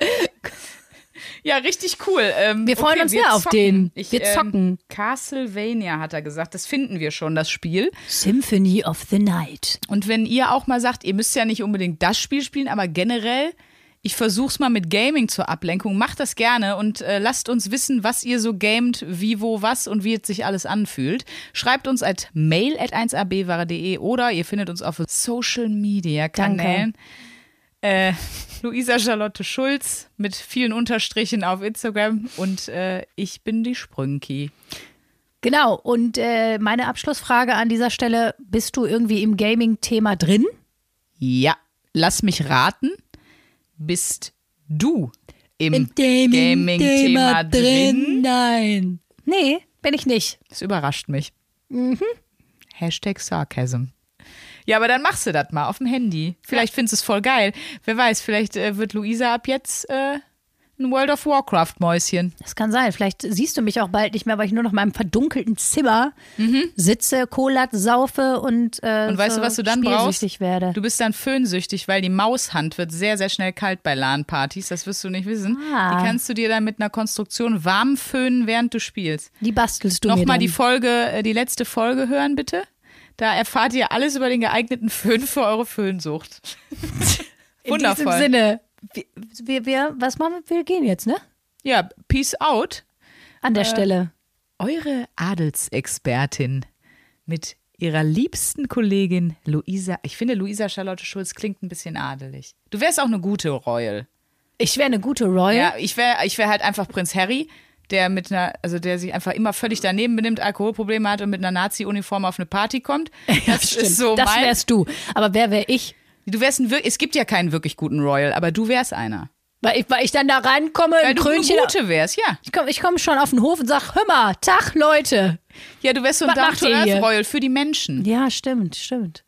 Ja, richtig cool. Ähm, wir freuen okay, uns sehr auf den. Ich, wir zocken. Ähm, Castlevania hat er gesagt. Das finden wir schon, das Spiel. Symphony of the Night. Und wenn ihr auch mal sagt, ihr müsst ja nicht unbedingt das Spiel spielen, aber generell, ich versuch's mal mit Gaming zur Ablenkung. Macht das gerne und äh, lasst uns wissen, was ihr so gamet, wie, wo, was und wie es sich alles anfühlt. Schreibt uns at mail at 1abware.de oder ihr findet uns auf Social Media Kanälen. Danke. Äh, Luisa Charlotte Schulz mit vielen Unterstrichen auf Instagram und äh, ich bin die Sprünki. Genau, und äh, meine Abschlussfrage an dieser Stelle: Bist du irgendwie im Gaming-Thema drin? Ja, lass mich raten. Bist du im, Im Gaming-Thema Gaming drin? Nein. Nee, bin ich nicht. Das überrascht mich. Mhm. Hashtag Sarcasm. Ja, aber dann machst du das mal auf dem Handy. Vielleicht ja. findest du es voll geil. Wer weiß, vielleicht äh, wird Luisa ab jetzt äh, ein World of Warcraft-Mäuschen. Das kann sein. Vielleicht siehst du mich auch bald nicht mehr, weil ich nur noch in meinem verdunkelten Zimmer mhm. sitze, Kolat saufe und, äh, und weißt so du, was du dann brauchst? werde. Du bist dann föhnsüchtig, weil die Maushand wird sehr, sehr schnell kalt bei LAN-Partys. Das wirst du nicht wissen. Ah. Die kannst du dir dann mit einer Konstruktion warm föhnen, während du spielst. Die bastelst du Nochmal mir Nochmal die Folge, äh, die letzte Folge hören, bitte. Da erfahrt ihr alles über den geeigneten Föhn für eure Föhnsucht. Wundervoll. In diesem Sinne, wir, wir, was machen wir? Wir gehen jetzt, ne? Ja, peace out. An der äh, Stelle. Eure Adelsexpertin mit ihrer liebsten Kollegin Luisa. Ich finde, Luisa Charlotte Schulz klingt ein bisschen adelig. Du wärst auch eine gute Royal. Ich wäre eine gute Royal? Ja, ich wäre ich wär halt einfach Prinz Harry der mit einer, also der sich einfach immer völlig daneben benimmt, Alkoholprobleme hat und mit einer Nazi-Uniform auf eine Party kommt. Das, das ist so Das wärst du. Aber wer wäre ich? Du wärst ein, es gibt ja keinen wirklich guten Royal, aber du wärst einer. Weil ich, weil ich dann da reinkomme, weil du Krönchen. eine gute wärst, ja. Ich komme ich komm schon auf den Hof und sag, hör mal, Tag, Leute. Ja, du wärst so ein Dark Royal für die Menschen. Ja, stimmt, stimmt.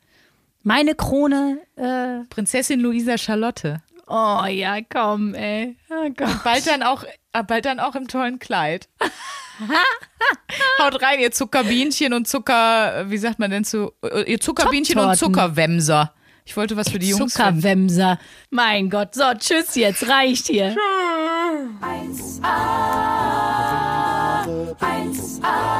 Meine Krone. Äh Prinzessin Luisa Charlotte. Oh ja, komm, ey. Oh. Bald dann auch, bald dann auch im tollen Kleid. Haut rein, ihr Zuckerbienchen und Zucker, wie sagt man denn zu, ihr Zuckerbienchen und Zuckerwemser. Ich wollte was für die Jungs Zuckerwemser. Mein Gott, so, tschüss jetzt, reicht hier. 1a, 1a, 1a.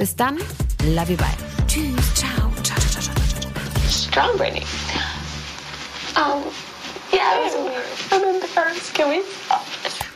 Bis dann, love you, bye. Tschüss, ciao, ciao, ciao, ciao, ciao. Strong Britney. Um, yeah, it was weird. And then the first, can we?